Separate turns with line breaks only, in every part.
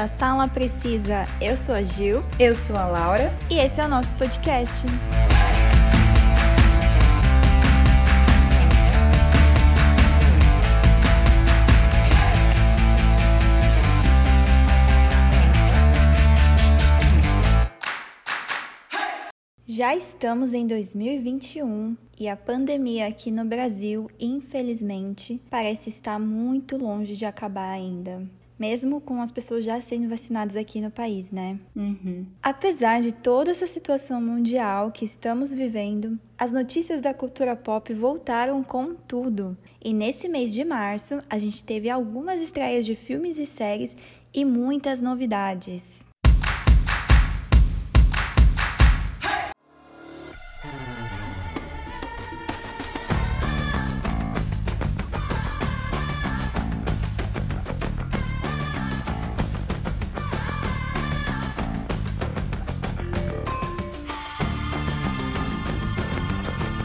a Sala Precisa. Eu sou a Gil.
Eu sou a Laura.
E esse é o nosso podcast. Já estamos em 2021 e a pandemia aqui no Brasil, infelizmente, parece estar muito longe de acabar ainda. Mesmo com as pessoas já sendo vacinadas aqui no país, né?
Uhum.
Apesar de toda essa situação mundial que estamos vivendo, as notícias da cultura pop voltaram com tudo. E nesse mês de março, a gente teve algumas estreias de filmes e séries e muitas novidades.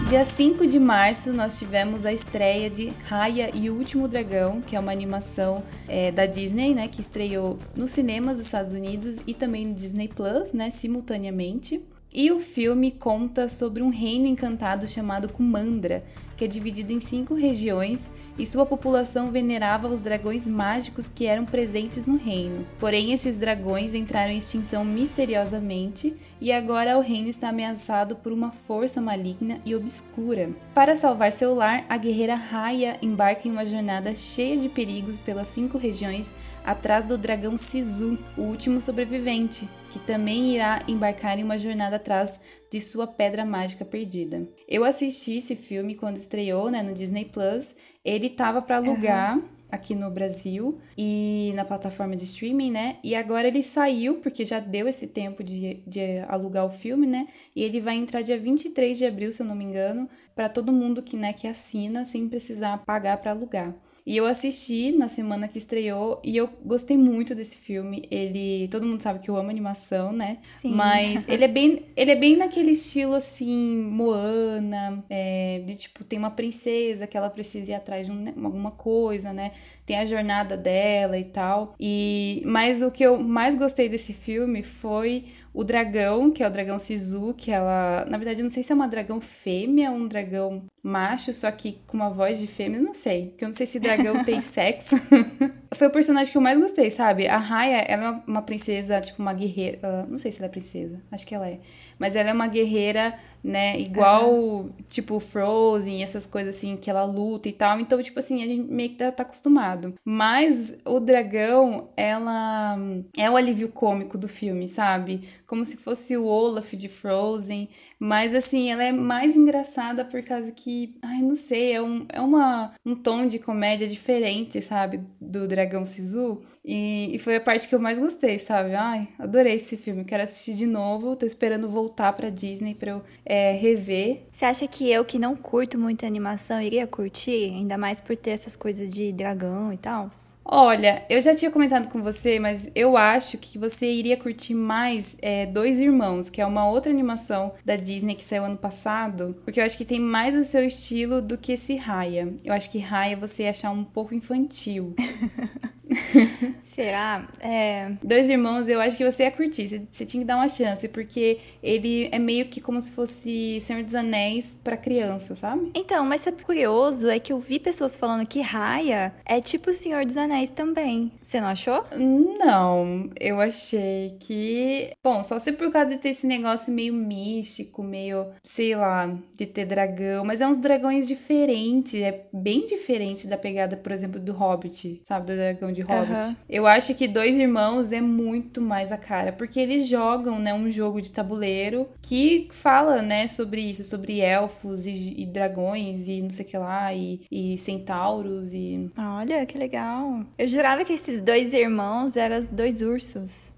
Dia 5 de março, nós tivemos a estreia de Raya e o Último Dragão, que é uma animação é, da Disney, né, que estreou nos cinemas dos Estados Unidos e também no Disney Plus, né, simultaneamente. E o filme conta sobre um reino encantado chamado Kumandra, que é dividido em cinco regiões e sua população venerava os dragões mágicos que eram presentes no reino. Porém, esses dragões entraram em extinção misteriosamente e agora o reino está ameaçado por uma força maligna e obscura. Para salvar seu lar, a guerreira Raya embarca em uma jornada cheia de perigos pelas cinco regiões atrás do dragão Sisu, o último sobrevivente, que também irá embarcar em uma jornada atrás de sua pedra mágica perdida. Eu assisti esse filme quando estreou né, no Disney Plus ele tava para alugar. Uhum. Aqui no Brasil e na plataforma de streaming, né? E agora ele saiu, porque já deu esse tempo de, de alugar o filme, né? E ele vai entrar dia 23 de abril, se eu não me engano, para todo mundo que, né, que assina sem precisar pagar para alugar. E eu assisti na semana que estreou e eu gostei muito desse filme. Ele, todo mundo sabe que eu amo animação, né?
Sim.
Mas ele é bem, ele é bem naquele estilo assim, Moana, é, de tipo tem uma princesa que ela precisa ir atrás de um, alguma coisa, né? Tem a jornada dela e tal. E mas o que eu mais gostei desse filme foi o dragão, que é o dragão Sisu, que ela. Na verdade, eu não sei se é uma dragão fêmea ou um dragão macho, só que com uma voz de fêmea, não sei. Porque eu não sei se dragão tem sexo. Foi o personagem que eu mais gostei, sabe? A Raya, ela é uma princesa, tipo, uma guerreira. Não sei se ela é princesa, acho que ela é. Mas ela é uma guerreira né? Igual, uhum. tipo, Frozen, essas coisas assim, que ela luta e tal. Então, tipo assim, a gente meio que tá, tá, acostumado. Mas o dragão, ela é o alívio cômico do filme, sabe? Como se fosse o Olaf de Frozen. Mas, assim, ela é mais engraçada por causa que, ai, não sei, é, um, é uma, um tom de comédia diferente, sabe? Do Dragão Sisu. E, e foi a parte que eu mais gostei, sabe? Ai, adorei esse filme. Quero assistir de novo. Tô esperando voltar pra Disney pra eu. É, rever.
Você acha que eu, que não curto muito animação, iria curtir? Ainda mais por ter essas coisas de dragão e tal?
Olha, eu já tinha comentado com você, mas eu acho que você iria curtir mais é, Dois Irmãos, que é uma outra animação da Disney que saiu ano passado, porque eu acho que tem mais o seu estilo do que esse Raya. Eu acho que Raya você ia achar um pouco infantil.
Será? É...
Dois Irmãos, eu acho que você ia curtir. Você, você, tinha que dar uma chance, porque ele é meio que como se fosse Senhor dos Anéis para criança, sabe?
Então, mas sabe curioso? É que eu vi pessoas falando que Raya é tipo o Senhor dos Anéis também. Você não achou?
Não, eu achei que. Bom, só se por causa de ter esse negócio meio místico, meio, sei lá, de ter dragão. Mas é uns dragões diferentes. É bem diferente da pegada, por exemplo, do Hobbit, sabe? Do dragão de Hobbit. Uhum. Eu acho que Dois Irmãos é muito mais a cara, porque eles jogam, né, um jogo de tabuleiro que fala, né, sobre isso, sobre elfos e, e dragões e não sei o que lá, e, e centauros e...
Olha, que legal. Eu jurava que esses dois irmãos eram os dois ursos.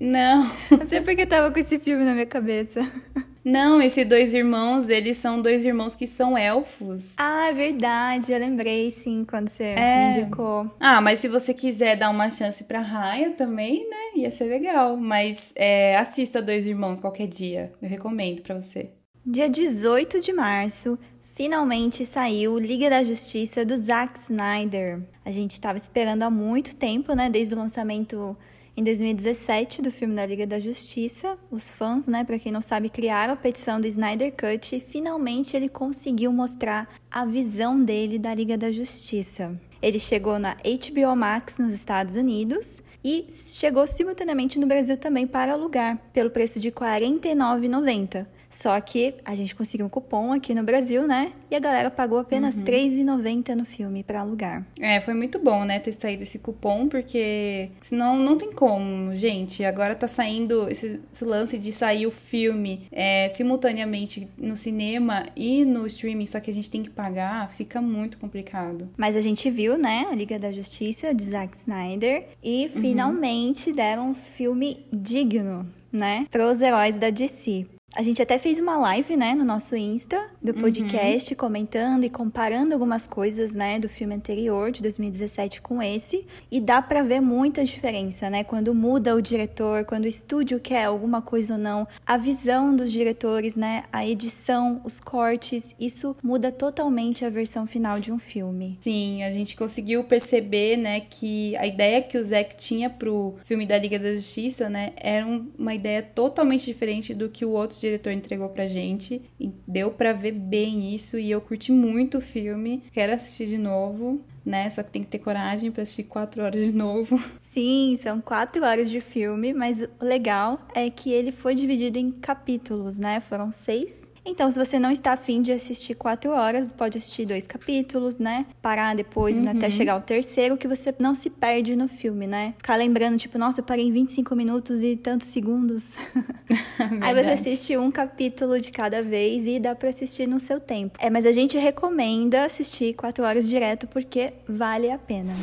Não.
Não sei porque tava com esse filme na minha cabeça.
Não, esses dois irmãos, eles são dois irmãos que são elfos.
Ah, é verdade. Eu lembrei, sim, quando você é. me indicou.
Ah, mas se você quiser dar uma chance pra Raya também, né? Ia ser legal. Mas é, assista Dois Irmãos qualquer dia. Eu recomendo pra você.
Dia 18 de março, finalmente saiu Liga da Justiça do Zack Snyder. A gente estava esperando há muito tempo, né? Desde o lançamento em 2017 do filme da Liga da Justiça. Os fãs, né, para quem não sabe, criaram a petição do Snyder Cut e finalmente ele conseguiu mostrar a visão dele da Liga da Justiça. Ele chegou na HBO Max nos Estados Unidos e chegou simultaneamente no Brasil também para alugar, pelo preço de R$ 49,90. Só que a gente conseguiu um cupom aqui no Brasil, né? E a galera pagou apenas uhum. R$3,90 no filme para alugar.
É, foi muito bom, né, ter saído esse cupom, porque senão não tem como, gente. Agora tá saindo esse, esse lance de sair o filme é, simultaneamente no cinema e no streaming, só que a gente tem que pagar, fica muito complicado.
Mas a gente viu, né, a Liga da Justiça de Zack Snyder e uhum. finalmente deram um filme digno, né, para os heróis da DC. A gente até fez uma live, né, no nosso Insta do uhum. podcast, uhum. comentando e comparando algumas coisas, né, do filme anterior, de 2017, com esse. E dá para ver muita diferença, né, quando muda o diretor, quando o estúdio quer alguma coisa ou não, a visão dos diretores, né, a edição, os cortes, isso muda totalmente a versão final de um filme.
Sim, a gente conseguiu perceber, né, que a ideia que o Zack tinha pro filme da Liga da Justiça, né, era uma ideia totalmente diferente do que o outro nosso diretor entregou pra gente. E deu para ver bem isso e eu curti muito o filme. Quero assistir de novo. Né? Só que tem que ter coragem para assistir quatro horas de novo.
Sim, são quatro horas de filme, mas o legal é que ele foi dividido em capítulos, né? Foram seis então, se você não está afim de assistir quatro horas, pode assistir dois capítulos, né? Parar depois uhum. até chegar ao terceiro, que você não se perde no filme, né? Ficar lembrando, tipo, nossa, eu parei em 25 minutos e tantos segundos. Aí você assiste um capítulo de cada vez e dá para assistir no seu tempo. É, mas a gente recomenda assistir quatro horas direto porque vale a pena.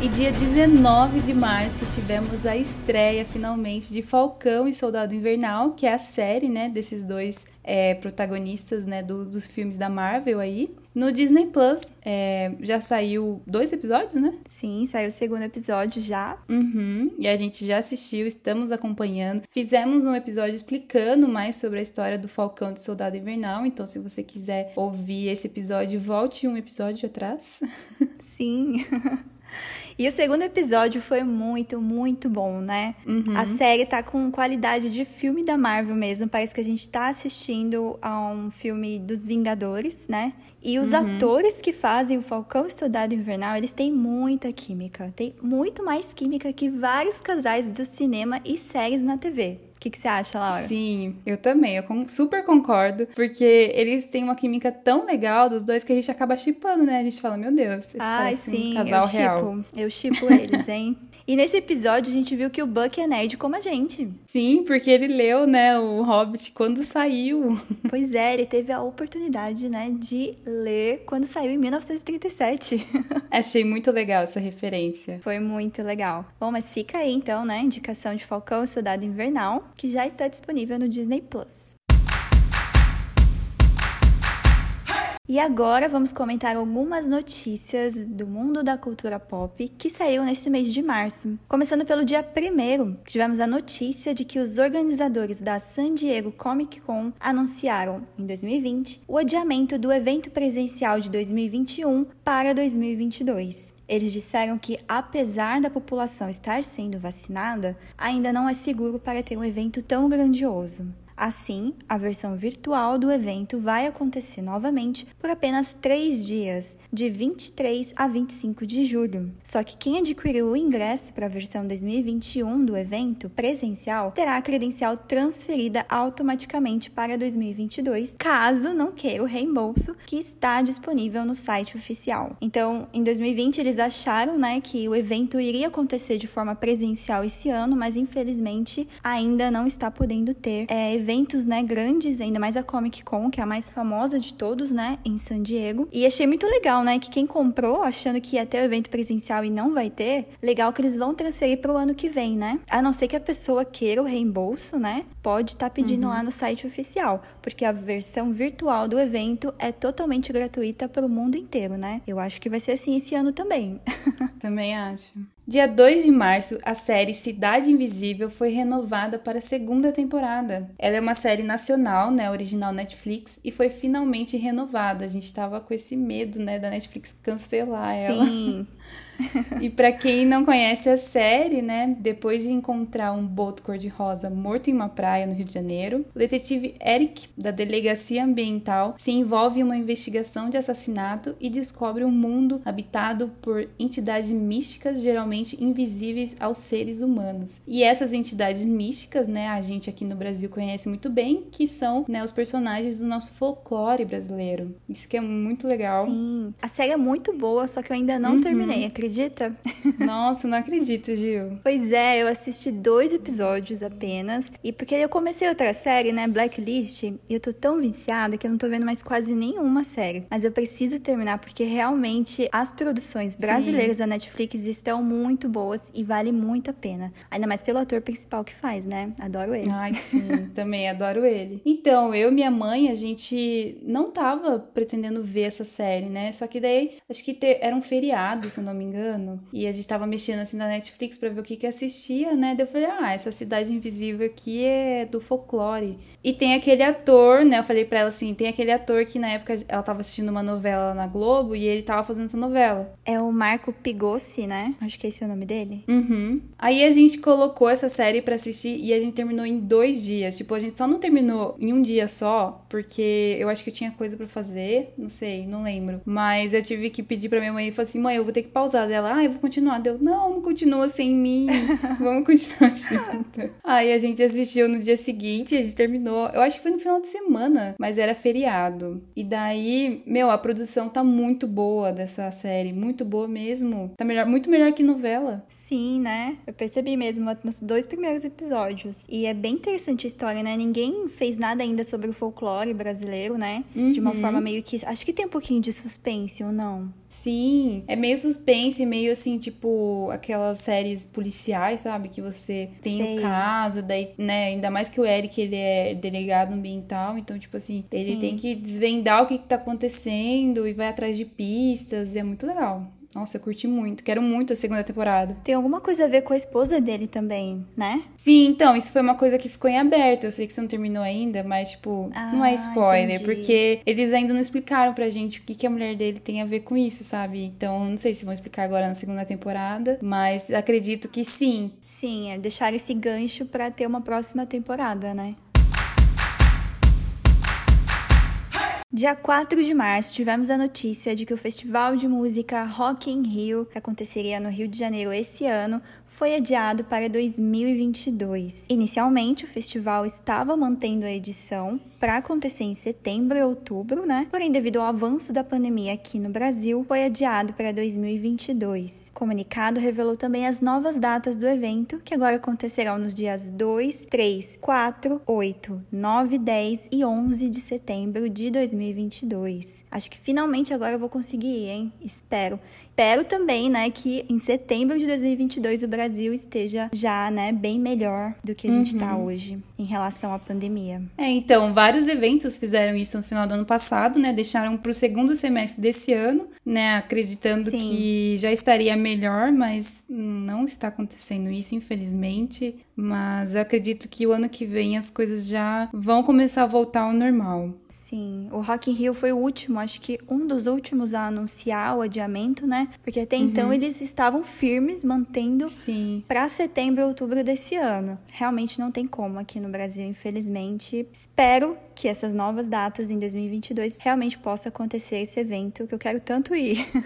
E dia 19 de março tivemos a estreia finalmente de Falcão e Soldado Invernal, que é a série, né, desses dois é, protagonistas, né, do, dos filmes da Marvel aí. No Disney Plus, é, já saiu dois episódios, né?
Sim, saiu o segundo episódio já.
Uhum, e a gente já assistiu, estamos acompanhando. Fizemos um episódio explicando mais sobre a história do Falcão do Soldado Invernal. Então, se você quiser ouvir esse episódio, volte um episódio atrás.
Sim. E o segundo episódio foi muito, muito bom, né? Uhum. A série tá com qualidade de filme da Marvel mesmo. Parece que a gente tá assistindo a um filme dos Vingadores, né? E os uhum. atores que fazem o Falcão Estudado Invernal, eles têm muita química. Tem muito mais química que vários casais do cinema e séries na TV. O que, que você acha, Laura?
Sim, eu também. Eu super concordo. Porque eles têm uma química tão legal dos dois que a gente acaba chipando, né? A gente fala, meu Deus, eles Ai, sim, um casal
eu
real.
Eu chipo eles, hein? E nesse episódio a gente viu que o Buck é nerd como a gente.
Sim, porque ele leu, né, o Hobbit quando saiu.
Pois é, ele teve a oportunidade, né, de ler quando saiu em 1937.
Achei muito legal essa referência.
Foi muito legal. Bom, mas fica aí então, né, indicação de Falcão e Soldado Invernal, que já está disponível no Disney Plus. E agora vamos comentar algumas notícias do mundo da cultura pop que saíram neste mês de março. Começando pelo dia 1 tivemos a notícia de que os organizadores da San Diego Comic Con anunciaram, em 2020, o adiamento do evento presencial de 2021 para 2022. Eles disseram que, apesar da população estar sendo vacinada, ainda não é seguro para ter um evento tão grandioso. Assim, a versão virtual do evento vai acontecer novamente por apenas três dias, de 23 a 25 de julho. Só que quem adquiriu o ingresso para a versão 2021 do evento presencial terá a credencial transferida automaticamente para 2022, caso não queira o reembolso que está disponível no site oficial. Então, em 2020 eles acharam, né, que o evento iria acontecer de forma presencial esse ano, mas infelizmente ainda não está podendo ter é, eventos, né, grandes, ainda mais a Comic Con, que é a mais famosa de todos, né, em San Diego. E achei muito legal, né, que quem comprou achando que ia ter o evento presencial e não vai ter, legal que eles vão transferir para o ano que vem, né? A não ser que a pessoa queira o reembolso, né? Pode estar tá pedindo uhum. lá no site oficial, porque a versão virtual do evento é totalmente gratuita para o mundo inteiro, né? Eu acho que vai ser assim esse ano também.
Também acho. Dia 2 de março, a série Cidade Invisível foi renovada para a segunda temporada. Ela é uma série nacional, né, original Netflix, e foi finalmente renovada. A gente estava com esse medo, né, da Netflix cancelar ela.
Sim.
e para quem não conhece a série, né, depois de encontrar um boto cor-de-rosa morto em uma praia no Rio de Janeiro, o detetive Eric, da Delegacia Ambiental, se envolve em uma investigação de assassinato e descobre um mundo habitado por entidades místicas geralmente invisíveis aos seres humanos. E essas entidades místicas, né, a gente aqui no Brasil conhece muito bem, que são, né, os personagens do nosso folclore brasileiro. Isso que é muito legal.
Sim. A série é muito boa, só que eu ainda não uhum. terminei, acredito acredita?
Nossa, não acredito, Gil.
pois é, eu assisti dois episódios apenas. E porque eu comecei outra série, né? Blacklist. E eu tô tão viciada que eu não tô vendo mais quase nenhuma série. Mas eu preciso terminar porque realmente as produções brasileiras Sim. da Netflix estão muito boas e vale muito a pena. Ainda mais pelo ator principal que faz, né? Adoro ele.
Ai, sim, também adoro ele. Então, eu e minha mãe, a gente não tava pretendendo ver essa série, né? Só que daí, acho que te... era um feriado, se eu não me engano engano. E a gente tava mexendo assim na Netflix para ver o que que assistia, né? Daí eu falei, ah, essa Cidade Invisível aqui é do folclore. E tem aquele ator, né? Eu falei pra ela assim: tem aquele ator que na época ela tava assistindo uma novela na Globo e ele tava fazendo essa novela.
É o Marco Pigossi, né? Acho que esse é o nome dele.
Uhum. Aí a gente colocou essa série para assistir e a gente terminou em dois dias. Tipo, a gente só não terminou em um dia só, porque eu acho que eu tinha coisa para fazer. Não sei, não lembro. Mas eu tive que pedir pra minha mãe e falei assim: mãe, eu vou ter que pausar. Dela, ah, eu vou continuar. Deu, não, não continua sem mim. Vamos continuar junto. Aí a gente assistiu no dia seguinte, a gente terminou terminou, eu acho que foi no final de semana, mas era feriado. E daí, meu, a produção tá muito boa dessa série, muito boa mesmo. Tá melhor, muito melhor que novela.
Sim, né? Eu percebi mesmo nos dois primeiros episódios. E é bem interessante a história, né? Ninguém fez nada ainda sobre o folclore brasileiro, né? Uhum. De uma uhum. forma meio que. Acho que tem um pouquinho de suspense ou não?
Sim, é meio suspense, meio assim, tipo, aquelas séries policiais, sabe? Que você tem Sei. o caso, daí, né? Ainda mais que o Eric, ele é delegado ambiental, então, tipo assim, ele Sim. tem que desvendar o que, que tá acontecendo e vai atrás de pistas, e é muito legal. Nossa, eu curti muito. Quero muito a segunda temporada.
Tem alguma coisa a ver com a esposa dele também, né?
Sim, então, isso foi uma coisa que ficou em aberto. Eu sei que você não terminou ainda, mas, tipo, ah, não é spoiler. Entendi. Porque eles ainda não explicaram pra gente o que, que a mulher dele tem a ver com isso, sabe? Então, não sei se vão explicar agora na segunda temporada, mas acredito que sim.
Sim, é deixar esse gancho para ter uma próxima temporada, né? Dia 4 de março, tivemos a notícia de que o festival de música Rock in Rio, que aconteceria no Rio de Janeiro esse ano, foi adiado para 2022. Inicialmente, o festival estava mantendo a edição para acontecer em setembro e outubro, né? Porém, devido ao avanço da pandemia aqui no Brasil, foi adiado para 2022. O comunicado revelou também as novas datas do evento, que agora acontecerão nos dias 2, 3, 4, 8, 9, 10 e 11 de setembro de 2022. Acho que finalmente agora eu vou conseguir ir, hein? Espero espero também, né, que em setembro de 2022 o Brasil esteja já, né, bem melhor do que a gente está uhum. hoje em relação à pandemia.
É, então, vários eventos fizeram isso no final do ano passado, né, deixaram para o segundo semestre desse ano, né, acreditando Sim. que já estaria melhor, mas não está acontecendo isso, infelizmente. Mas eu acredito que o ano que vem as coisas já vão começar a voltar ao normal.
Sim, o Rock in Rio foi o último, acho que um dos últimos a anunciar o adiamento, né? Porque até então uhum. então eles estavam firmes mantendo para setembro e outubro desse ano. Realmente não tem como aqui no Brasil, infelizmente. Espero que essas novas datas em 2022 realmente possa acontecer esse evento que eu quero tanto ir.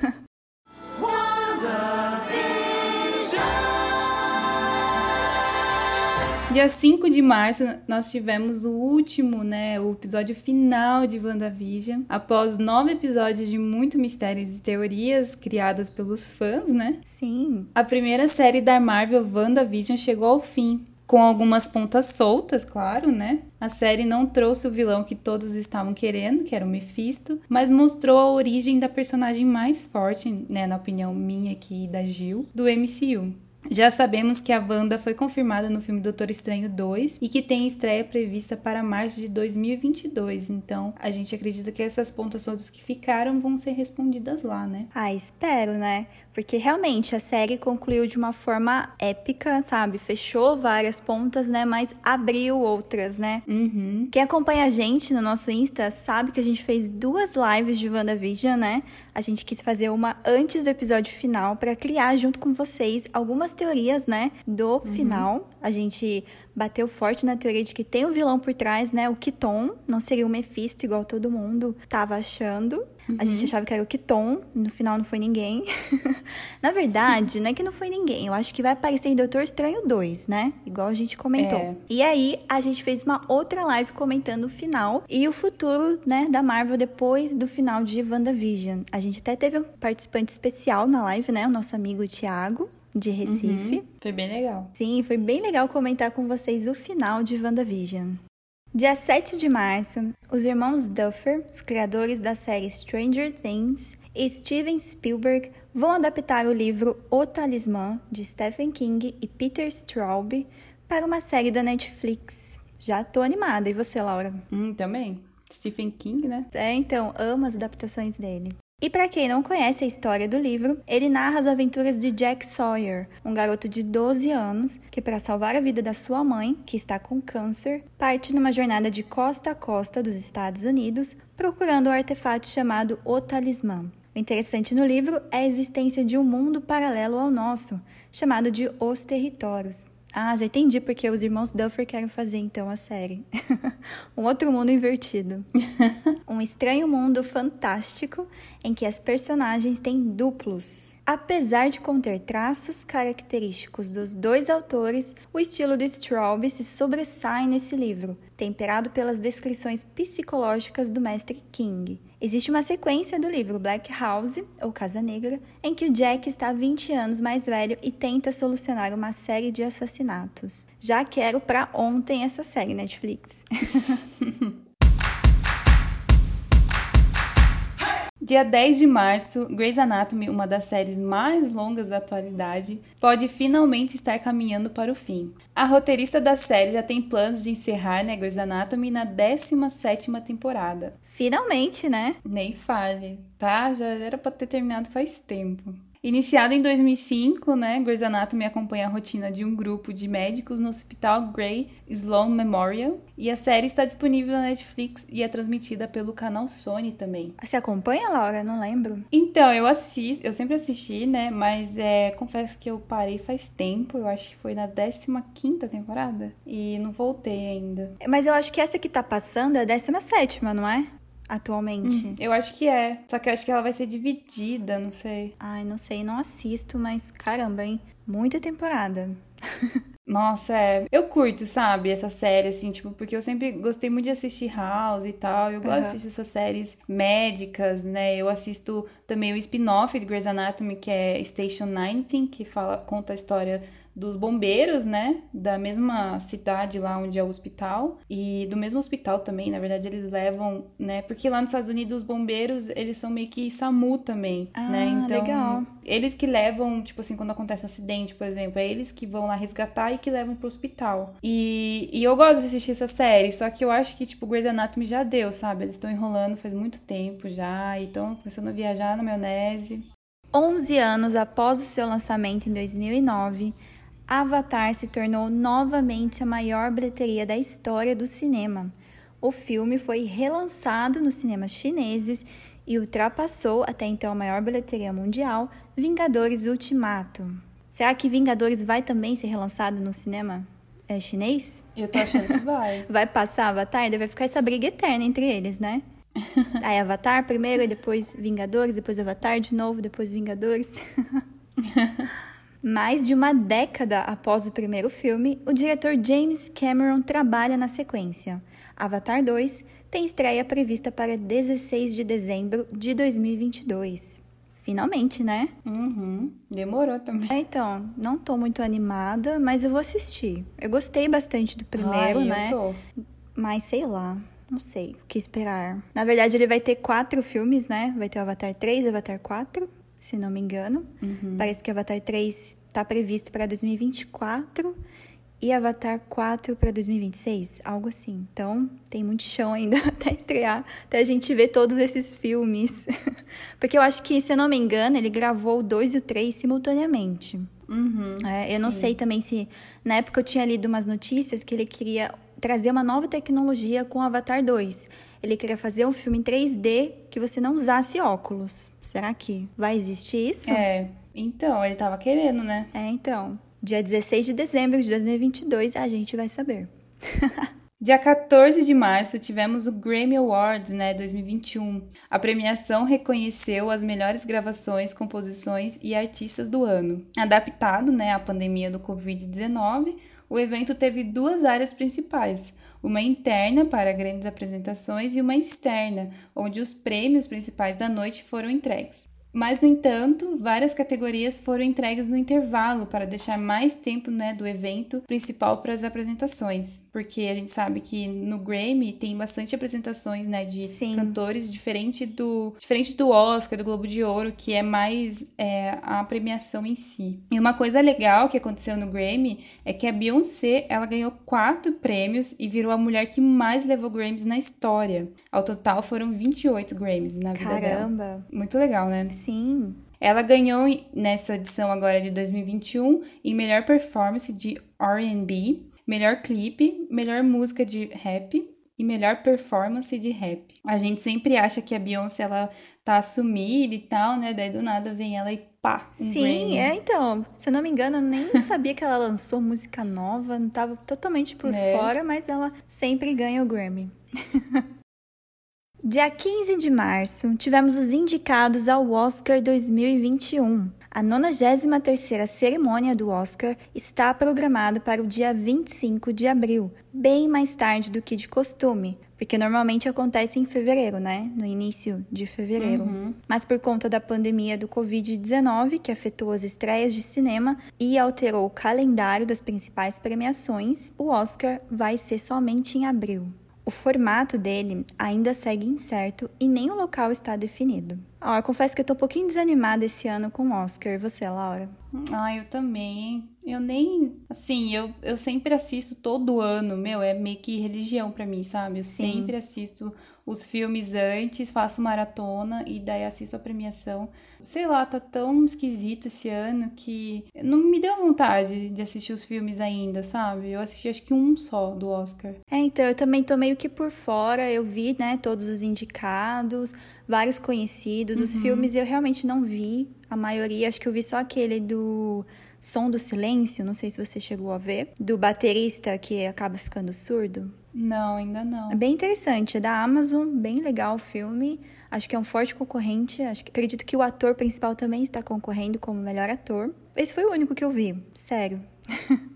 Dia 5 de março, nós tivemos o último, né, o episódio final de WandaVision. Após nove episódios de muito mistérios e teorias criadas pelos fãs, né?
Sim.
A primeira série da Marvel, WandaVision, chegou ao fim. com algumas pontas soltas, claro, né? A série não trouxe o vilão que todos estavam querendo, que era o Mephisto, mas mostrou a origem da personagem mais forte, né, na opinião minha aqui da Gil, do MCU. Já sabemos que a Wanda foi confirmada no filme Doutor Estranho 2 e que tem estreia prevista para março de 2022. Então, a gente acredita que essas pontas que ficaram vão ser respondidas lá, né?
Ah, espero, né? Porque realmente a série concluiu de uma forma épica, sabe? Fechou várias pontas, né? Mas abriu outras, né?
Uhum.
Quem acompanha a gente no nosso Insta sabe que a gente fez duas lives de WandaVision, né? A gente quis fazer uma antes do episódio final para criar junto com vocês algumas teorias, né? Do uhum. final. A gente bateu forte na teoria de que tem um vilão por trás, né? O Kiton, não seria o Mephisto igual todo mundo tava achando. Uhum. A gente uhum. achava que era o Kiton, no final não foi ninguém. na verdade, não é que não foi ninguém, eu acho que vai aparecer em Doutor Estranho 2, né? Igual a gente comentou. É. E aí, a gente fez uma outra live comentando o final e o futuro, né, da Marvel depois do final de WandaVision. A gente até teve um participante especial na live, né? O nosso amigo Thiago, de Recife.
Uhum. Foi bem legal.
Sim, foi bem legal comentar com vocês o final de WandaVision. Dia 7 de março, os irmãos Duffer, os criadores da série Stranger Things, e Steven Spielberg vão adaptar o livro O Talismã, de Stephen King e Peter Straub, para uma série da Netflix. Já tô animada. E você, Laura?
Hum, também. Stephen King, né?
É, então, amo as adaptações dele. E para quem não conhece a história do livro, ele narra as aventuras de Jack Sawyer, um garoto de 12 anos que, para salvar a vida da sua mãe, que está com câncer, parte numa jornada de costa a costa dos Estados Unidos procurando um artefato chamado O Talismã. O interessante no livro é a existência de um mundo paralelo ao nosso, chamado de Os Territórios. Ah, já entendi porque os irmãos Duffer querem fazer então a série. um outro mundo invertido. um estranho mundo fantástico em que as personagens têm duplos. Apesar de conter traços característicos dos dois autores, o estilo de Straub se sobressai nesse livro, temperado pelas descrições psicológicas do mestre King. Existe uma sequência do livro Black House, ou Casa Negra, em que o Jack está 20 anos mais velho e tenta solucionar uma série de assassinatos. Já quero para ontem essa série Netflix.
Dia 10 de março, Grey's Anatomy, uma das séries mais longas da atualidade, pode finalmente estar caminhando para o fim. A roteirista da série já tem planos de encerrar né, Grey's Anatomy na 17ª temporada.
Finalmente, né?
Nem fale, tá? Já era para ter terminado faz tempo. Iniciada em 2005, né, Grey's Anatomy acompanha a rotina de um grupo de médicos no Hospital Grey Sloan Memorial e a série está disponível na Netflix e é transmitida pelo canal Sony também.
Você acompanha, Laura? Não lembro.
Então, eu assisto, eu sempre assisti, né, mas é, confesso que eu parei faz tempo, eu acho que foi na 15ª temporada e não voltei ainda.
Mas eu acho que essa que tá passando é a 17ª, não é? Atualmente? Hum,
eu acho que é. Só que eu acho que ela vai ser dividida, não sei.
Ai, não sei, não assisto, mas caramba, hein? Muita temporada.
Nossa, é. Eu curto, sabe, essa série, assim, tipo, porque eu sempre gostei muito de assistir House e tal. Eu gosto uhum. de assistir essas séries médicas, né? Eu assisto também o spin-off de Grey's Anatomy, que é Station 19, que fala, conta a história dos bombeiros, né? Da mesma cidade lá onde é o hospital. E do mesmo hospital também, na verdade, eles levam, né? Porque lá nos Estados Unidos os bombeiros, eles são meio que SAMU também,
ah,
né?
Então, legal.
eles que levam, tipo assim, quando acontece um acidente, por exemplo, é eles que vão lá resgatar e que levam pro hospital. E, e eu gosto de assistir essa série, só que eu acho que, tipo, Grey's Anatomy já deu, sabe? Eles estão enrolando faz muito tempo já, e estão começando a viajar na maionese.
11 anos após o seu lançamento em 2009, Avatar se tornou novamente a maior bilheteria da história do cinema. O filme foi relançado nos cinemas chineses e ultrapassou até então a maior bilheteria mundial, Vingadores Ultimato. Será que Vingadores vai também ser relançado no cinema é, chinês?
Eu tô achando que vai.
vai passar Avatar? Deve ficar essa briga eterna entre eles, né? Aí Avatar primeiro, e depois Vingadores, depois Avatar de novo, depois Vingadores. Mais de uma década após o primeiro filme, o diretor James Cameron trabalha na sequência. Avatar 2 tem estreia prevista para 16 de dezembro de 2022. Finalmente, né?
Uhum. Demorou também.
É, então, não tô muito animada, mas eu vou assistir. Eu gostei bastante do primeiro,
Ai,
né?
Eu tô.
Mas sei lá, não sei o que esperar. Na verdade, ele vai ter quatro filmes, né? Vai ter o Avatar 3 e Avatar 4, se não me engano.
Uhum.
Parece que o Avatar 3 tá previsto para 2024 e Avatar 4 para 2026, algo assim. Então, tem muito chão ainda até estrear, até a gente ver todos esses filmes. Porque eu acho que, se eu não me engano, ele gravou o 2 e o 3 simultaneamente.
Uhum,
É, eu não
sim.
sei também se. Na época eu tinha lido umas notícias que ele queria trazer uma nova tecnologia com o Avatar 2. Ele queria fazer um filme em 3D que você não usasse óculos. Será que vai existir isso?
É, então, ele tava querendo, né?
É, então. Dia 16 de dezembro de 2022 a gente vai saber.
Dia 14 de março tivemos o Grammy Awards, né, 2021. A premiação reconheceu as melhores gravações, composições e artistas do ano. Adaptado, né, à pandemia do Covid-19, o evento teve duas áreas principais: uma interna para grandes apresentações e uma externa, onde os prêmios principais da noite foram entregues. Mas, no entanto, várias categorias foram entregues no intervalo para deixar mais tempo né, do evento principal para as apresentações. Porque a gente sabe que no Grammy tem bastante apresentações né, de
Sim.
cantores diferente do, diferente do Oscar, do Globo de Ouro, que é mais é, a premiação em si. E uma coisa legal que aconteceu no Grammy é que a Beyoncé ela ganhou quatro prêmios e virou a mulher que mais levou Grammys na história. Ao total foram 28 Grammys na vida dela.
Caramba!
Muito legal, né?
Sim.
Ela ganhou nessa edição agora de 2021 em melhor performance de R&B, melhor clipe, melhor música de rap e melhor performance de rap. A gente sempre acha que a Beyoncé ela tá sumida e tal, né? Daí do nada vem ela e pá, um
Sim,
Grammy.
é então. Se eu não me engano, eu nem sabia que ela lançou música nova, não tava totalmente por
É.
fora, mas ela sempre ganha o Grammy. Dia 15 de março, tivemos os indicados ao Oscar 2021. A 93ª cerimônia do Oscar está programada para o dia 25 de abril, bem mais tarde do que de costume, porque normalmente acontece em fevereiro, né? No início de fevereiro.
Uhum.
Mas por conta da pandemia do Covid-19, que afetou as estreias de cinema e alterou o calendário das principais premiações, o Oscar vai ser somente em abril. O formato dele ainda segue incerto e nem o local está definido. Ó, eu confesso que eu tô um pouquinho desanimada esse ano com o Oscar. E você, Laura?
Ah, eu também? Eu nem. Assim, eu, eu sempre assisto todo ano, meu, é meio que religião pra mim, sabe? Eu
Sim.
sempre assisto os filmes antes, faço maratona e daí assisto a premiação. Sei lá, tá tão esquisito esse ano que não me deu vontade de assistir os filmes ainda, sabe? Eu assisti acho que um só do Oscar.
É, então, eu também tô meio que por fora. Eu vi, né, todos os indicados, vários conhecidos. Os filmes eu realmente não vi. A maioria, acho que eu vi só aquele do Som do Silêncio, não sei se você chegou a ver, do baterista que acaba ficando surdo.
Não, ainda não.
É bem interessante, é da Amazon, bem legal o filme. Acho que é um forte concorrente. Acho que acredito que o ator principal também está concorrendo como melhor ator. Esse foi o único que eu vi, sério.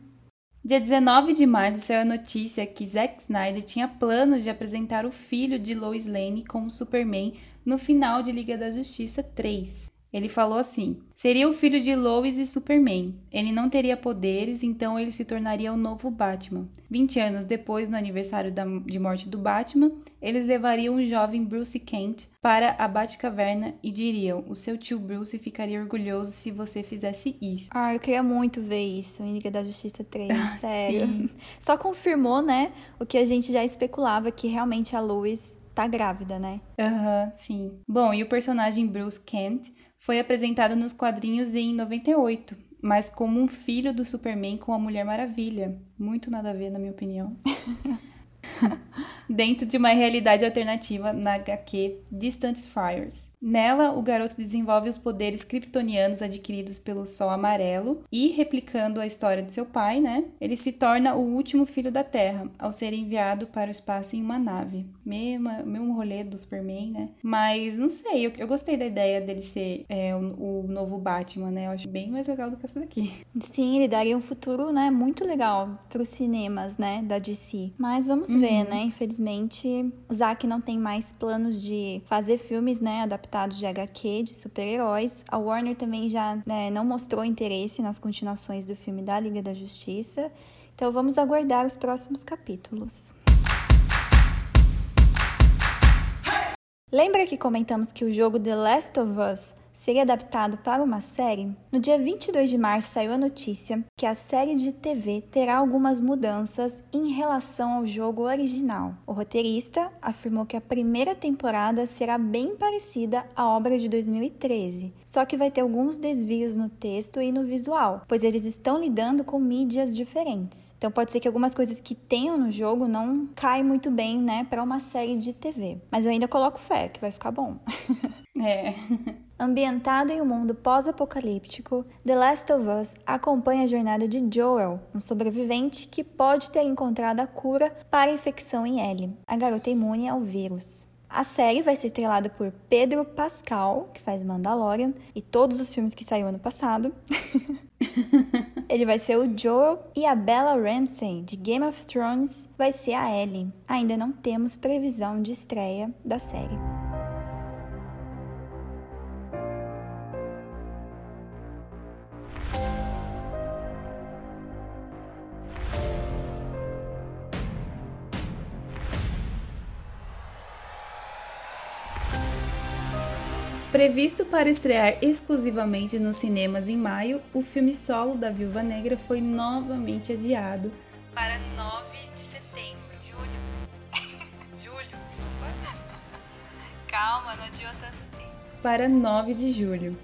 Dia 19 de março saiu a notícia que Zack Snyder tinha planos de apresentar o filho de Lois Lane como Superman no final de Liga da Justiça 3. Ele falou assim: seria o filho de Lois e Superman. Ele não teria poderes, então ele se tornaria o novo Batman. 20 anos depois, no aniversário da- de morte do Batman, eles levariam o jovem Bruce Kent para a Batcaverna e diriam: o seu tio Bruce ficaria orgulhoso se você fizesse isso.
Ah, eu queria muito ver isso em Liga da Justiça 3, sério.
sim.
Só confirmou, né, o que a gente já especulava, que realmente a Lois tá grávida, né?
Aham, sim. Bom, e o personagem Bruce Kent foi apresentado nos quadrinhos em 98, mas como um filho do Superman com a Mulher Maravilha. Muito nada a ver, na minha opinião. Dentro de uma realidade alternativa na HQ Distant Fires. Nela, o garoto desenvolve os poderes kryptonianos adquiridos pelo Sol Amarelo e, replicando a história de seu pai, né, ele se torna o último filho da Terra ao ser enviado para o espaço em uma nave. Mesmo, mesmo rolê do Superman, né? Mas não sei, eu, eu gostei da ideia dele ser é, o, o novo Batman, né? Eu acho bem mais legal do que essa daqui.
Sim, ele daria um futuro, né, muito legal pros cinemas, né, da DC. Mas vamos ver, né? Infelizmente, o Zack não tem mais planos de fazer filmes, né, adaptados adaptados de HQ, de super-heróis. A Warner também já né, não mostrou interesse nas continuações do filme da Liga da Justiça. Então vamos aguardar os próximos capítulos. Lembra que comentamos que o jogo The Last of Us seria adaptado para uma série? No dia 22 de março saiu a notícia que a série de TV terá algumas mudanças em relação ao jogo original. O roteirista afirmou que a primeira temporada será bem parecida à obra de 2013, só que vai ter alguns desvios no texto e no visual, pois eles estão lidando com mídias diferentes. Então pode ser que algumas coisas que tenham no jogo não caem muito bem, né, para uma série de TV. Mas eu ainda coloco fé que vai ficar bom.
É.
Ambientado em um mundo pós-apocalíptico, The Last of Us acompanha a jornada de Joel, um sobrevivente que pode ter encontrado a cura para a infecção em Ellie, a garota imune ao vírus. A série vai ser estrelada por Pedro Pascal, que faz Mandalorian, e todos os filmes que saiu ano passado. Ele vai ser o Joel e a Bella Ramsey, de Game of Thrones, vai ser a Ellie. Ainda não temos previsão de estreia da série.
Previsto para estrear exclusivamente nos cinemas em maio, o filme solo da Viúva Negra foi novamente adiado para 9 de setembro.
Julho. julho. Calma, não adiou tanto tempo.
Para 9 de julho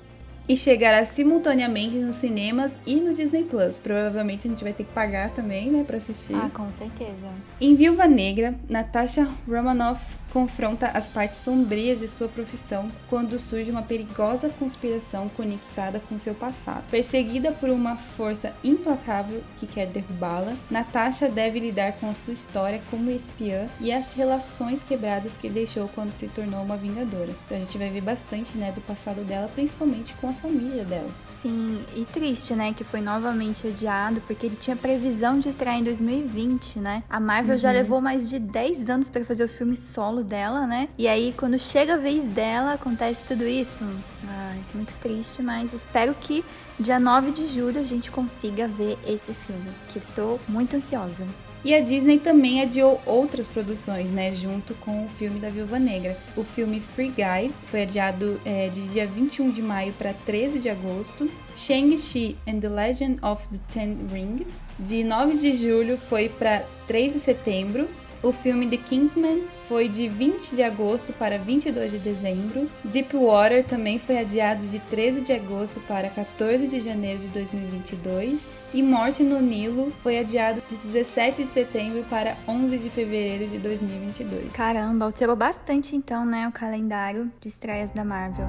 e chegará simultaneamente nos cinemas e no Disney Plus. Provavelmente a gente vai ter que pagar também, né, para assistir.
Ah, com certeza.
Em Viúva Negra, Natasha Romanoff confronta as partes sombrias de sua profissão quando surge uma perigosa conspiração conectada com seu passado. Perseguida por uma força implacável que quer derrubá-la, Natasha deve lidar com sua história como espiã e as relações quebradas que deixou quando se tornou uma vingadora. Então a gente vai ver bastante, né, do passado dela, principalmente com a família dela.
Sim, e triste, né, que foi novamente adiado, porque ele tinha previsão de estrear em 2020, né? A Marvel uhum. já levou mais de 10 anos para fazer o filme solo dela, né? E aí, quando chega a vez dela, acontece tudo isso. Ai, muito triste, mas espero que dia 9 de julho a gente consiga ver esse filme, que eu estou muito ansiosa.
E a Disney também adiou outras produções, né, junto com o filme da Viúva Negra. O filme Free Guy foi adiado é, de dia 21 de maio para 13 de agosto. Shang-Chi and the Legend of the Ten Rings, de 9 de julho, foi para 3 de setembro. O filme The Kingsman foi de 20 de agosto para 22 de dezembro. Deepwater também foi adiado de 13 de agosto para 14 de janeiro de 2022. E Morte no Nilo foi adiado de 17 de setembro para 11 de fevereiro de 2022.
Caramba, alterou bastante então, né, o calendário de estreias da Marvel.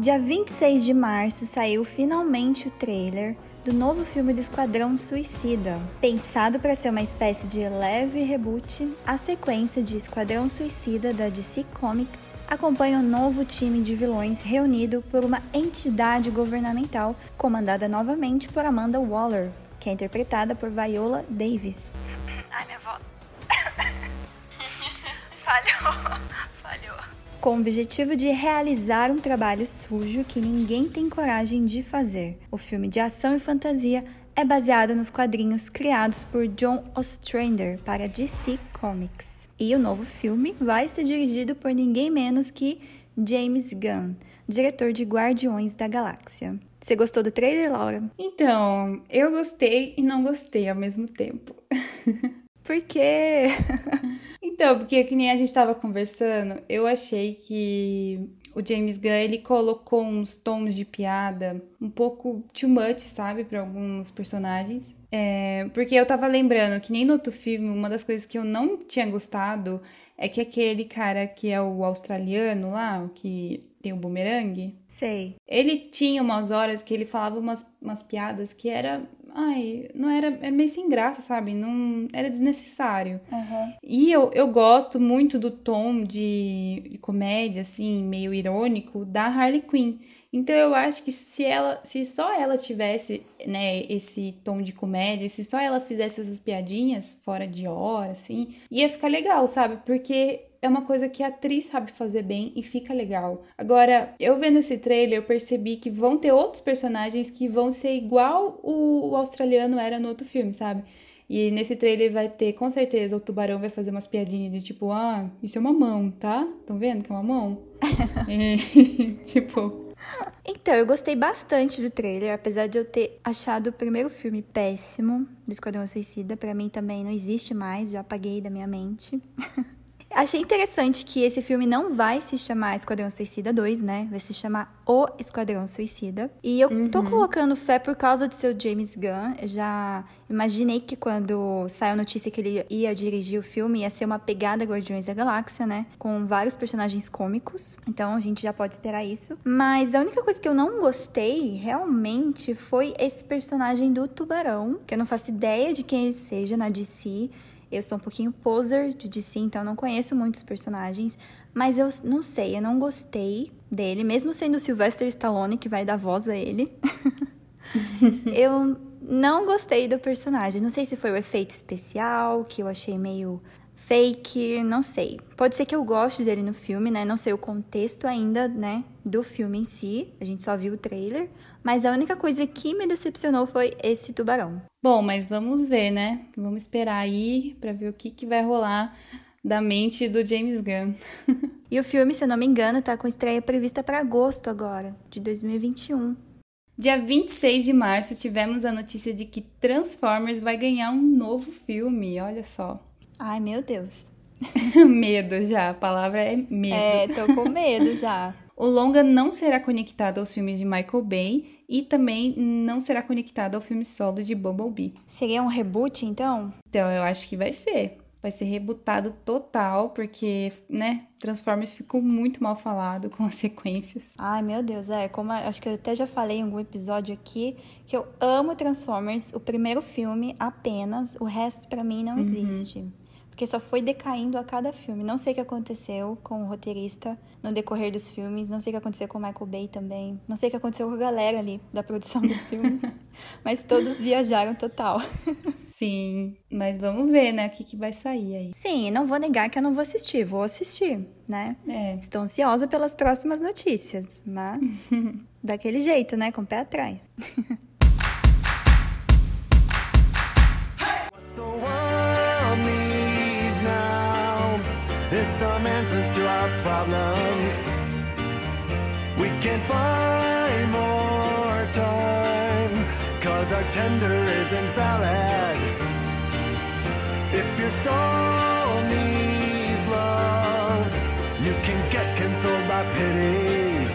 Dia 26 de março saiu finalmente o trailer do novo filme do Esquadrão Suicida. Pensado para ser uma espécie de leve reboot, a sequência de Esquadrão Suicida da DC Comics acompanha o um novo time de vilões reunido por uma entidade governamental comandada novamente por Amanda Waller, que é interpretada por Viola Davis. Ai, minha voz. Falhou com o objetivo de realizar um trabalho sujo que ninguém tem coragem de fazer. O filme de ação e fantasia é baseado nos quadrinhos criados por John Ostrander para DC Comics. E o novo filme vai ser dirigido por ninguém menos que James Gunn, diretor de Guardiões da Galáxia. Você gostou do trailer, Laura?
Então, eu gostei e não gostei ao mesmo tempo.
Por quê?
Então, porque que nem a gente tava conversando, eu achei que o James Gunn ele colocou uns tons de piada um pouco too much, sabe, para alguns personagens. É, porque eu tava lembrando que nem no outro filme, uma das coisas que eu não tinha gostado é que aquele cara que é o australiano lá, o que tem o bumerangue.
Sei.
Ele tinha umas horas que ele falava umas, umas piadas que era. Ai, não era. É meio sem graça, sabe? Não. Era desnecessário.
Uhum.
E eu, eu gosto muito do tom de, de comédia, assim, meio irônico, da Harley Quinn. Então eu acho que se ela, se só ela tivesse, né, esse tom de comédia, se só ela fizesse essas piadinhas fora de hora, assim, ia ficar legal, sabe? Porque é uma coisa que a atriz sabe fazer bem e fica legal. Agora, eu vendo esse trailer, eu percebi que vão ter outros personagens que vão ser igual o, o australiano era no outro filme, sabe? E nesse trailer vai ter, com certeza, o tubarão vai fazer umas piadinhas de tipo, ah, isso é uma mão, tá? Estão vendo que é uma mão? tipo,
então, eu gostei bastante do trailer, apesar de eu ter achado o primeiro filme péssimo do Esquadrão Suicida. Para mim também não existe mais, já apaguei da minha mente. Achei interessante que esse filme não vai se chamar Esquadrão Suicida 2, né? Vai se chamar O Esquadrão Suicida. E eu uhum. tô colocando fé por causa do seu James Gunn. Eu já imaginei que quando saiu a notícia que ele ia dirigir o filme, ia ser uma pegada Guardiões da Galáxia, né? Com vários personagens cômicos. Então a gente já pode esperar isso. Mas a única coisa que eu não gostei realmente foi esse personagem do Tubarão, que eu não faço ideia de quem ele seja na DC. Eu sou um pouquinho poser de DC, então não conheço muitos personagens, mas eu não sei, eu não gostei dele, mesmo sendo o Sylvester Stallone que vai dar voz a ele. eu não gostei do personagem. Não sei se foi o efeito especial, que eu achei meio fake, não sei. Pode ser que eu goste dele no filme, né? Não sei o contexto ainda, né, do filme em si. A gente só viu o trailer, mas a única coisa que me decepcionou foi esse tubarão.
Bom, mas vamos ver, né? Vamos esperar aí para ver o que, que vai rolar da mente do James Gunn.
e o filme, se eu não me engano, tá com estreia prevista para agosto agora, de 2021.
Dia 26 de março tivemos a notícia de que Transformers vai ganhar um novo filme, olha só.
Ai, meu Deus.
medo já, a palavra é medo.
É, tô com medo já.
O longa não será conectado aos filmes de Michael Bay e também não será conectado ao filme solo de Bumblebee.
Seria um reboot, então?
Então, eu acho que vai ser. Vai ser rebutado total, porque, né, Transformers ficou muito mal falado com as sequências.
Ai, meu Deus, é, como acho que eu até já falei em algum episódio aqui, que eu amo Transformers, o primeiro filme apenas, o resto para mim não uhum. existe porque só foi decaindo a cada filme. Não sei o que aconteceu com o roteirista no decorrer dos filmes, não sei o que aconteceu com o Michael Bay também, não sei o que aconteceu com a galera ali da produção dos filmes, mas todos viajaram total.
Sim, mas vamos ver, né, o que, que vai sair aí.
Sim, não vou negar que eu não vou assistir, vou assistir, né?
É.
Estou ansiosa pelas próximas notícias, mas daquele jeito, né, com o pé atrás. Some answers to our problems. We can't buy more time, cause our tender isn't valid. If your soul needs love, you can get consoled by pity.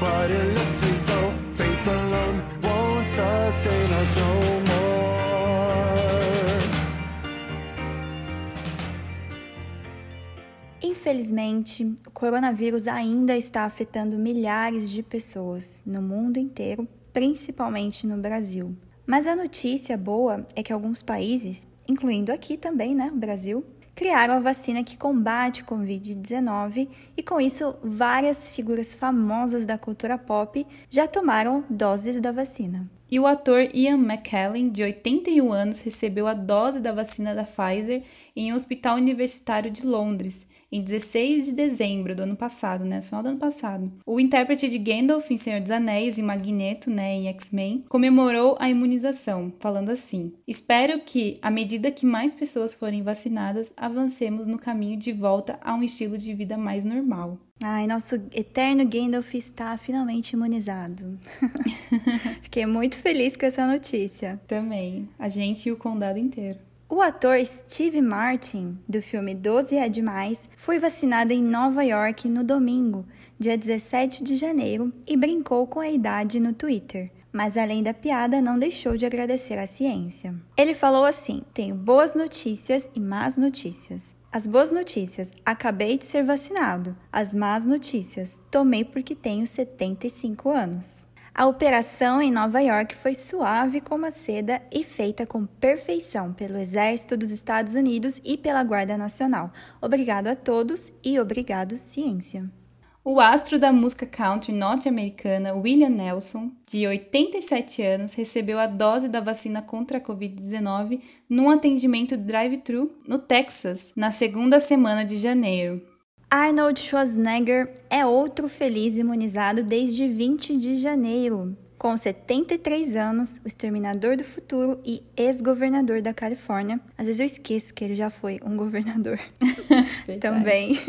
But it looks as though faith alone won't sustain us no Infelizmente, o coronavírus ainda está afetando milhares de pessoas no mundo inteiro, principalmente no Brasil. Mas a notícia boa é que alguns países, incluindo aqui também, né, o Brasil, criaram a vacina que combate o Covid-19 e com isso várias figuras famosas da cultura pop já tomaram doses da vacina.
E o ator Ian McKellen, de 81 anos, recebeu a dose da vacina da Pfizer em um hospital universitário de Londres em 16 de dezembro do ano passado, né? Final do ano passado. O intérprete de Gandalf em Senhor dos Anéis e Magneto, né, em X-Men, comemorou a imunização, falando assim: Espero que, à medida que mais pessoas forem vacinadas, avancemos no caminho de volta a um estilo de vida mais normal.
Ai, nosso eterno Gandalf está finalmente imunizado. Fiquei muito feliz com essa notícia.
Também. A gente e o condado inteiro.
O ator Steve Martin, do filme 12 é Demais, foi vacinado em Nova York no domingo, dia 17 de janeiro, e brincou com a idade no Twitter. mas além da piada, não deixou de agradecer à ciência. Ele falou assim: Tenho boas notícias e más notícias. As boas notícias: acabei de ser vacinado. As más notícias: tomei porque tenho 75 anos. A operação em Nova York foi suave como a seda e feita com perfeição pelo Exército dos Estados Unidos e pela Guarda Nacional. Obrigado a todos e obrigado, ciência.
O astro da música country norte-americana William Nelson, de 87 anos, recebeu a dose da vacina contra a Covid-19 num atendimento drive-thru no Texas, na segunda semana de janeiro.
Arnold Schwarzenegger é outro feliz imunizado desde 20 de janeiro. Com 73 anos, o exterminador do futuro e ex-governador da Califórnia. Às vezes eu esqueço que ele já foi um governador também.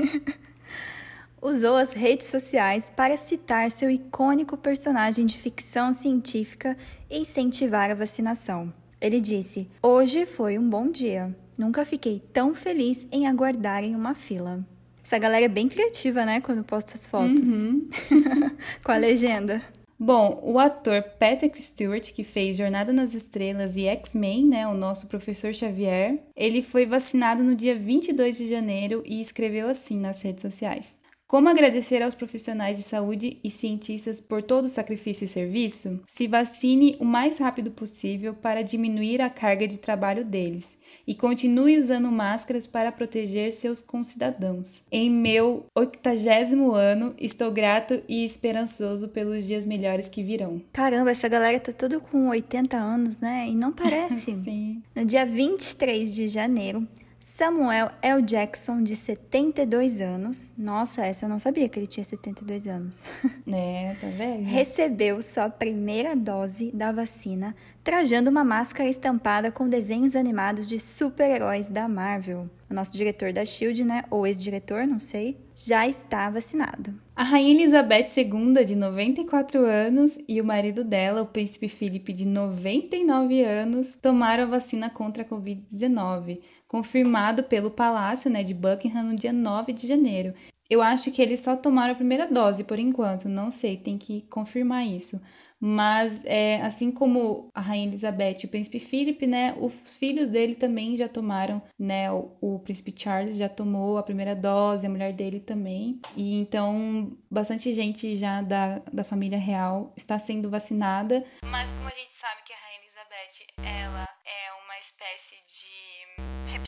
usou as redes sociais para citar seu icônico personagem de ficção científica e incentivar a vacinação. Ele disse: Hoje foi um bom dia. Nunca fiquei tão feliz em aguardar em uma fila. Essa galera é bem criativa, né? Quando posta as fotos. Uhum. Com a legenda.
Bom, o ator Patrick Stewart, que fez Jornada nas Estrelas e X-Men, né, o nosso professor Xavier, ele foi vacinado no dia 22 de janeiro e escreveu assim nas redes sociais: como agradecer aos profissionais de saúde e cientistas por todo o sacrifício e serviço? Se vacine o mais rápido possível para diminuir a carga de trabalho deles e continue usando máscaras para proteger seus concidadãos. Em meu octagésimo ano, estou grato e esperançoso pelos dias melhores que virão.
Caramba, essa galera tá tudo com 80 anos, né? E não parece.
Sim.
No dia 23 de janeiro, Samuel L. Jackson, de 72 anos. Nossa, essa eu não sabia que ele tinha 72 anos.
É, tá vendo?
Recebeu sua primeira dose da vacina, trajando uma máscara estampada com desenhos animados de super-heróis da Marvel. O nosso diretor da Shield, né, ou ex-diretor, não sei, já está vacinado.
A rainha Elizabeth II, de 94 anos, e o marido dela, o príncipe Felipe, de 99 anos, tomaram a vacina contra a Covid-19 confirmado pelo Palácio né, de Buckingham no dia 9 de janeiro. Eu acho que eles só tomaram a primeira dose por enquanto, não sei, tem que confirmar isso. Mas é, assim como a Rainha Elizabeth e o Príncipe Philip, né, os filhos dele também já tomaram, né, o, o, Príncipe Charles já tomou a primeira dose, a mulher dele também. E então bastante gente já da, da família real está sendo vacinada. Mas como a gente sabe que a Rainha Elizabeth, ela é uma espécie de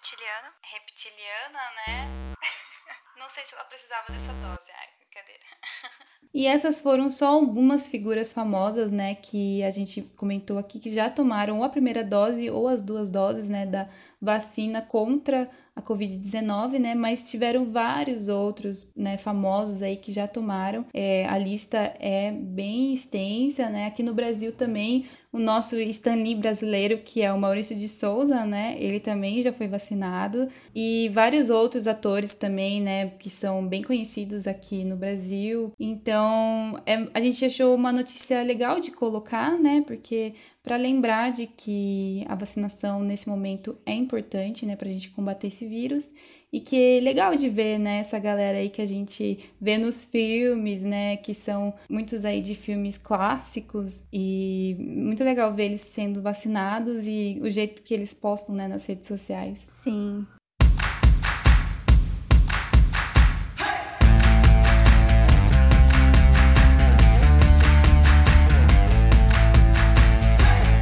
Reptiliana.
Reptiliana, né? Não sei se ela precisava dessa dose. Ai, brincadeira. e essas foram só algumas figuras famosas, né, que a gente comentou aqui que já tomaram ou a primeira dose ou as duas doses, né, da vacina contra a Covid-19, né? Mas tiveram vários outros, né, famosos aí que já tomaram. É, a lista é bem extensa, né? Aqui no Brasil também, o nosso Stanley brasileiro, que é o Maurício de Souza, né? Ele também já foi vacinado. E vários outros atores também, né? Que são bem conhecidos aqui no Brasil. Então, é, a gente achou uma notícia legal de colocar, né? Porque para lembrar de que a vacinação nesse momento é importante, né, para a gente combater esse vírus e que é legal de ver, né, essa galera aí que a gente vê nos filmes, né, que são muitos aí de filmes clássicos e muito legal ver eles sendo vacinados e o jeito que eles postam, né, nas redes sociais.
Sim,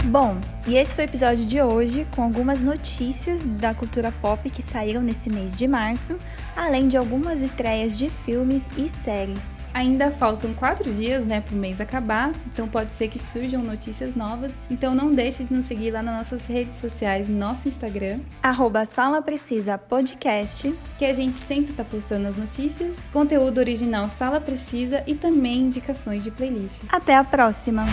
Bom, e esse foi o episódio de hoje com algumas notícias da cultura pop que saíram nesse mês de março, além de algumas estreias de filmes e séries.
Ainda faltam quatro dias, né, para o mês acabar, então pode ser que surjam notícias novas. Então não deixe de nos seguir lá nas nossas redes sociais, nosso Instagram,
arroba Sala Precisa Podcast,
que a gente sempre está postando as notícias, conteúdo original Sala Precisa e também indicações de playlist.
Até a próxima!